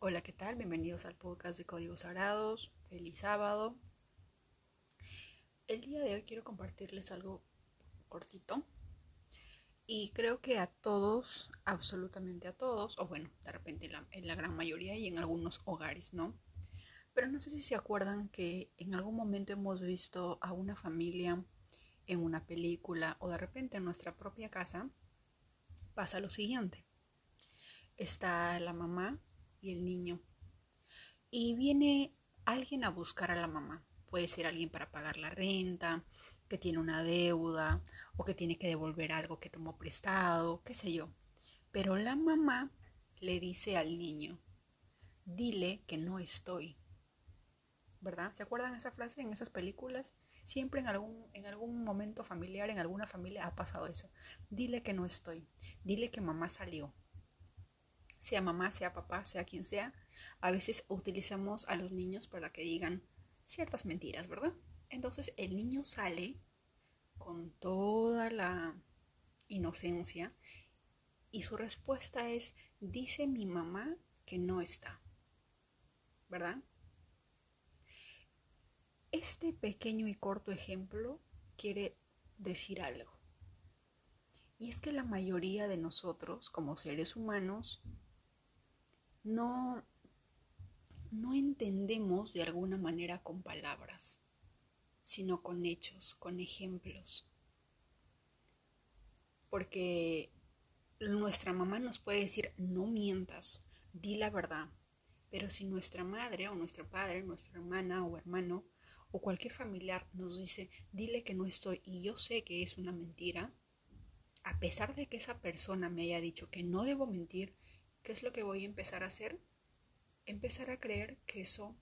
Hola, ¿qué tal? Bienvenidos al podcast de Códigos Sagrados. Feliz sábado. El día de hoy quiero compartirles algo cortito. Y creo que a todos, absolutamente a todos, o bueno, de repente en la, en la gran mayoría y en algunos hogares, ¿no? Pero no sé si se acuerdan que en algún momento hemos visto a una familia en una película o de repente en nuestra propia casa, pasa lo siguiente. Está la mamá y el niño. Y viene alguien a buscar a la mamá. Puede ser alguien para pagar la renta, que tiene una deuda o que tiene que devolver algo que tomó prestado, qué sé yo. Pero la mamá le dice al niño, dile que no estoy. ¿Verdad? ¿Se acuerdan esa frase en esas películas? Siempre en algún, en algún momento familiar, en alguna familia ha pasado eso. Dile que no estoy. Dile que mamá salió sea mamá, sea papá, sea quien sea, a veces utilizamos a los niños para que digan ciertas mentiras, ¿verdad? Entonces el niño sale con toda la inocencia y su respuesta es, dice mi mamá que no está, ¿verdad? Este pequeño y corto ejemplo quiere decir algo. Y es que la mayoría de nosotros, como seres humanos, no, no entendemos de alguna manera con palabras, sino con hechos, con ejemplos. Porque nuestra mamá nos puede decir, no mientas, di la verdad. Pero si nuestra madre o nuestro padre, nuestra hermana o hermano o cualquier familiar nos dice, dile que no estoy y yo sé que es una mentira, a pesar de que esa persona me haya dicho que no debo mentir, ¿qué es lo que voy a empezar a hacer? Empezar a creer que eso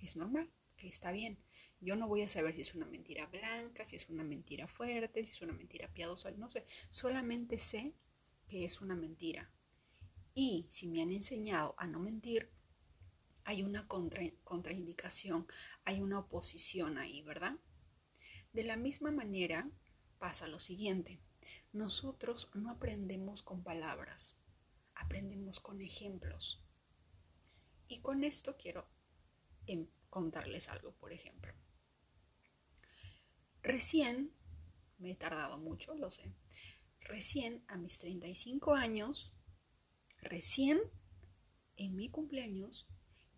es normal, que está bien. Yo no voy a saber si es una mentira blanca, si es una mentira fuerte, si es una mentira piadosa, no sé. Solamente sé que es una mentira. Y si me han enseñado a no mentir, hay una contraindicación, hay una oposición ahí, ¿verdad? De la misma manera pasa lo siguiente. Nosotros no aprendemos con palabras, aprendemos con ejemplos. Y con esto quiero em, contarles algo, por ejemplo. Recién, me he tardado mucho, lo sé, recién a mis 35 años, recién en mi cumpleaños,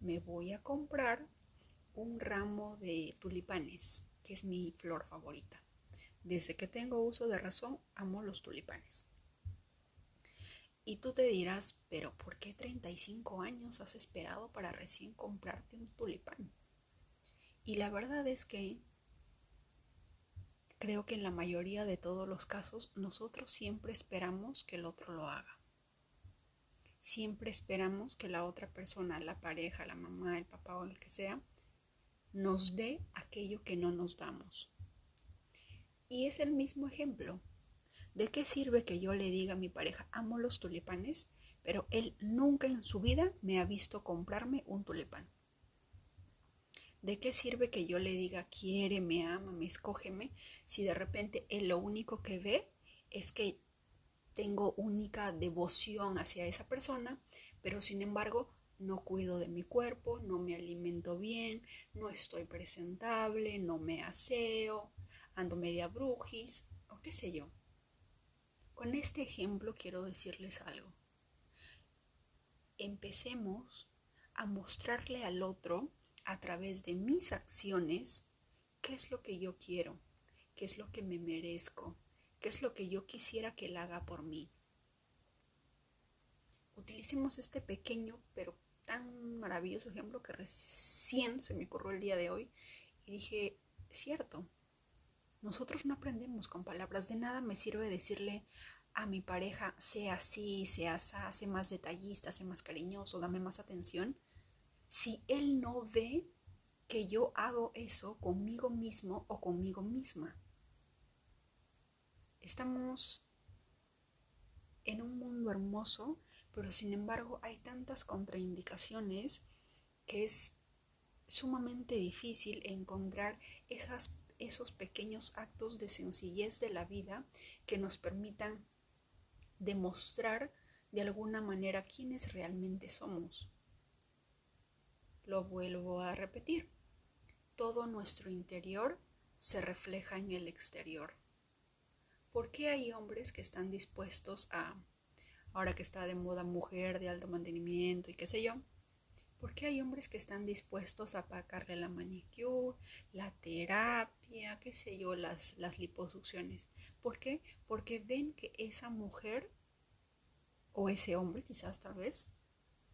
me voy a comprar un ramo de tulipanes, que es mi flor favorita. Desde que tengo uso de razón, amo los tulipanes. Y tú te dirás, pero ¿por qué 35 años has esperado para recién comprarte un tulipán? Y la verdad es que creo que en la mayoría de todos los casos nosotros siempre esperamos que el otro lo haga. Siempre esperamos que la otra persona, la pareja, la mamá, el papá o el que sea, nos dé aquello que no nos damos. Y es el mismo ejemplo. ¿De qué sirve que yo le diga a mi pareja, amo los tulipanes, pero él nunca en su vida me ha visto comprarme un tulipán? ¿De qué sirve que yo le diga, quiere, me ama, me escógeme, si de repente él lo único que ve es que tengo única devoción hacia esa persona, pero sin embargo no cuido de mi cuerpo, no me alimento bien, no estoy presentable, no me aseo, ando media brujis, o qué sé yo. Con este ejemplo quiero decirles algo. Empecemos a mostrarle al otro a través de mis acciones qué es lo que yo quiero, qué es lo que me merezco, qué es lo que yo quisiera que él haga por mí. Utilicemos este pequeño pero tan maravilloso ejemplo que recién se me ocurrió el día de hoy y dije, cierto, nosotros no aprendemos con palabras. De nada me sirve decirle a mi pareja, sea así, sea así, sea más detallista, sea más cariñoso, dame más atención. Si él no ve que yo hago eso conmigo mismo o conmigo misma. Estamos en un mundo hermoso, pero sin embargo hay tantas contraindicaciones que es sumamente difícil encontrar esas esos pequeños actos de sencillez de la vida que nos permitan demostrar de alguna manera quiénes realmente somos. Lo vuelvo a repetir. Todo nuestro interior se refleja en el exterior. ¿Por qué hay hombres que están dispuestos a, ahora que está de moda mujer de alto mantenimiento y qué sé yo, ¿por qué hay hombres que están dispuestos a pagarle la manicure, la terapia, qué sé yo, las, las liposucciones? ¿Por qué? Porque ven que esa mujer o ese hombre quizás tal vez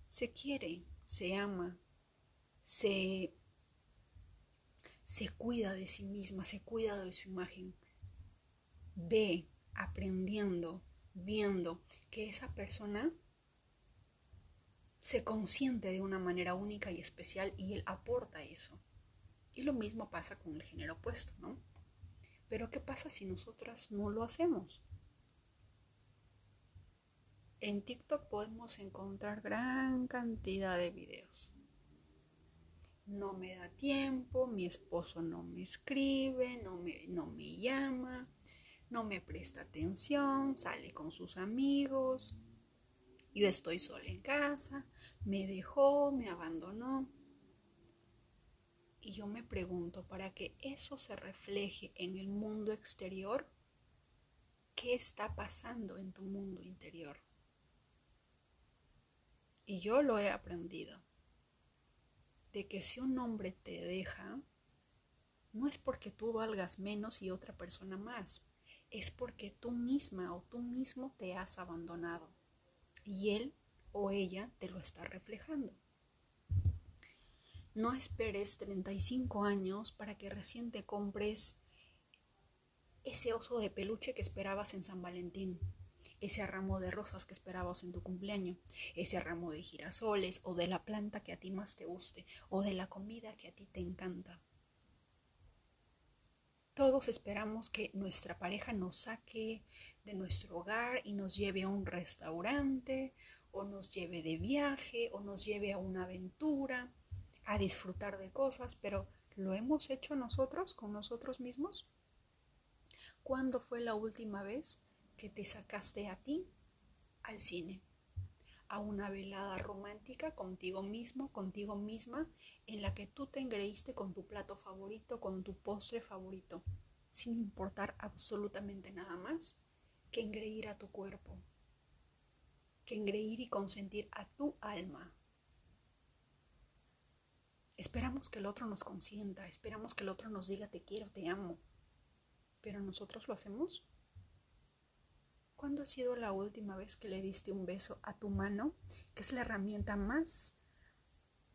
se quiere, se ama, se, se cuida de sí misma, se cuida de su imagen, ve aprendiendo, viendo que esa persona se consiente de una manera única y especial y él aporta eso. Y lo mismo pasa con el género opuesto, ¿no? Pero ¿qué pasa si nosotras no lo hacemos? En TikTok podemos encontrar gran cantidad de videos. No me da tiempo, mi esposo no me escribe, no me, no me llama, no me presta atención, sale con sus amigos, yo estoy sola en casa, me dejó, me abandonó. Y yo me pregunto, para que eso se refleje en el mundo exterior, ¿qué está pasando en tu mundo interior? Y yo lo he aprendido, de que si un hombre te deja, no es porque tú valgas menos y otra persona más, es porque tú misma o tú mismo te has abandonado y él o ella te lo está reflejando. No esperes 35 años para que recién te compres ese oso de peluche que esperabas en San Valentín, ese ramo de rosas que esperabas en tu cumpleaños, ese ramo de girasoles o de la planta que a ti más te guste o de la comida que a ti te encanta. Todos esperamos que nuestra pareja nos saque de nuestro hogar y nos lleve a un restaurante o nos lleve de viaje o nos lleve a una aventura a disfrutar de cosas, pero ¿lo hemos hecho nosotros con nosotros mismos? ¿Cuándo fue la última vez que te sacaste a ti al cine? A una velada romántica contigo mismo, contigo misma, en la que tú te engreíste con tu plato favorito, con tu postre favorito, sin importar absolutamente nada más que engreír a tu cuerpo, que engreír y consentir a tu alma. Esperamos que el otro nos consienta, esperamos que el otro nos diga te quiero, te amo. Pero nosotros lo hacemos. ¿Cuándo ha sido la última vez que le diste un beso a tu mano, que es la herramienta más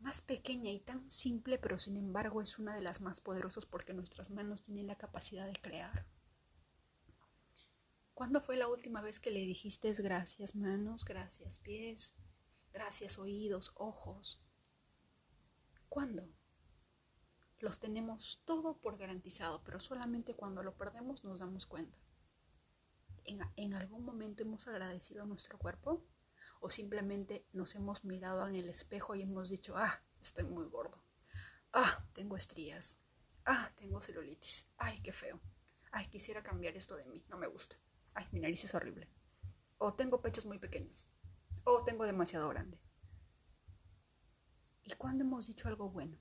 más pequeña y tan simple, pero sin embargo es una de las más poderosas porque nuestras manos tienen la capacidad de crear? ¿Cuándo fue la última vez que le dijiste gracias manos, gracias pies, gracias oídos, ojos? ¿Cuándo? Los tenemos todo por garantizado, pero solamente cuando lo perdemos nos damos cuenta. ¿En, algún momento hemos agradecido a nuestro cuerpo? ¿O simplemente nos hemos mirado en el espejo y hemos dicho, ah, estoy muy gordo? Ah, tengo estrías. Ah, tengo celulitis. Ay, qué feo. Ay, quisiera cambiar esto de mí. No me gusta. Ay, mi nariz es horrible. O tengo pechos muy pequeños. O tengo demasiado grande. ¿Y cuándo hemos dicho algo bueno?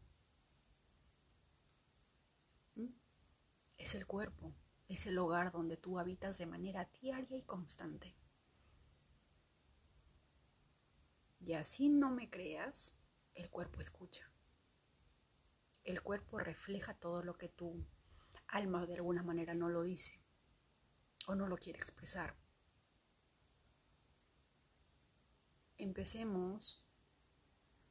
¿Mm? Es el cuerpo, es el hogar donde tú habitas de manera diaria y constante. Y así no me creas, el cuerpo escucha. El cuerpo refleja todo lo que tu alma de alguna manera no lo dice o no lo quiere expresar. Empecemos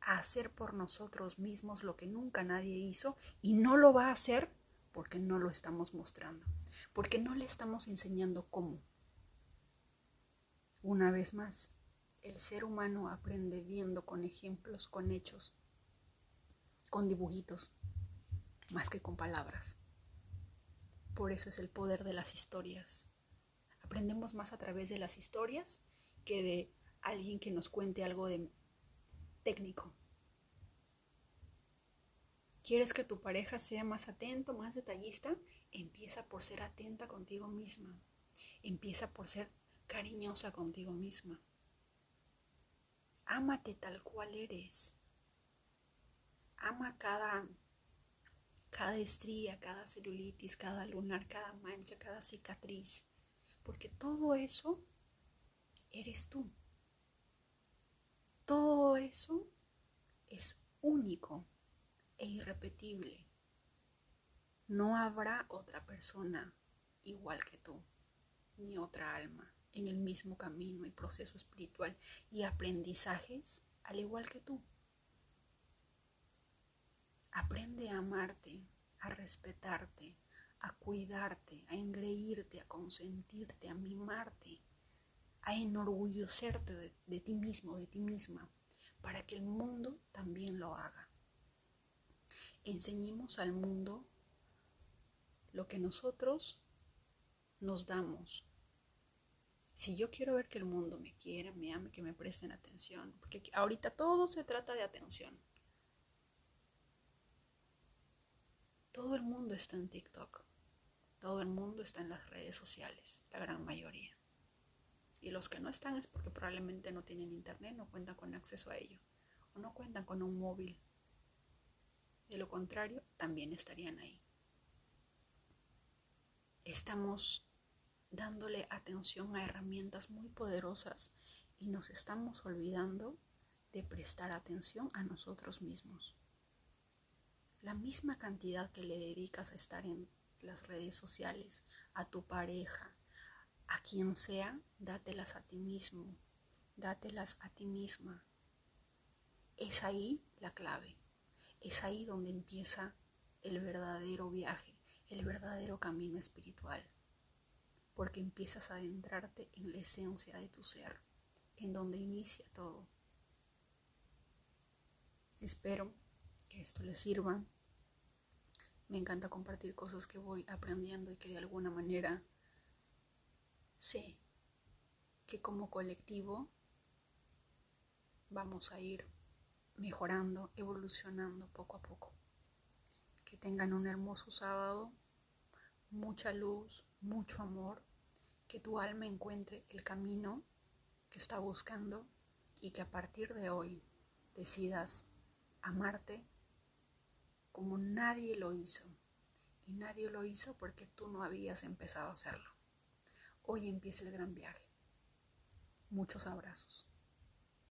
a hacer por nosotros mismos lo que nunca nadie hizo y no lo va a hacer porque no lo estamos mostrando, porque no le estamos enseñando cómo. Una vez más, el ser humano aprende viendo con ejemplos, con hechos, con dibujitos, más que con palabras. Por eso es el poder de las historias. Aprendemos más a través de las historias que de alguien que nos cuente algo de técnico. ¿Quieres que tu pareja sea más atento, más detallista? Empieza por ser atenta contigo misma. Empieza por ser cariñosa contigo misma. Ámate tal cual eres. Ama cada, cada estría, cada celulitis, cada lunar, cada mancha, cada cicatriz. Porque todo eso eres tú. Todo eso es único e irrepetible. No habrá otra persona igual que tú, ni otra alma en el mismo camino y proceso espiritual y aprendizajes al igual que tú. Aprende a amarte, a respetarte, a cuidarte, a engreírte, a consentirte, a mimarte, a enorgullecerte de, de ti mismo, de ti misma, para que el mundo también lo haga. Enseñemos al mundo lo que nosotros nos damos. Si yo quiero ver que el mundo me quiera, me ame, que me presten atención, porque ahorita todo se trata de atención. Todo el mundo está en TikTok. Todo el mundo está en las redes sociales, la gran mayoría. Y los que no están es porque probablemente no tienen internet, no cuentan con acceso a ello, o no cuentan con un móvil. De lo contrario, también estarían ahí. Estamos dándole atención a herramientas muy poderosas y nos estamos olvidando de prestar atención a nosotros mismos. La misma cantidad que le dedicas a estar en las redes sociales, a tu pareja, a quien sea, dátelas a ti mismo, dátelas a ti misma. Es ahí la clave, es ahí donde empieza el verdadero viaje, el verdadero camino espiritual porque empiezas a adentrarte en la esencia de tu ser, en donde inicia todo. Espero que esto les sirva. Me encanta compartir cosas que voy aprendiendo y que de alguna manera sé que como colectivo vamos a ir mejorando, evolucionando poco a poco. Que tengan un hermoso sábado, mucha luz, mucho amor que tu alma encuentre el camino que está buscando y que a partir de hoy decidas amarte como nadie lo hizo. Y nadie lo hizo porque tú no habías empezado a hacerlo. Hoy empieza el gran viaje. Muchos abrazos.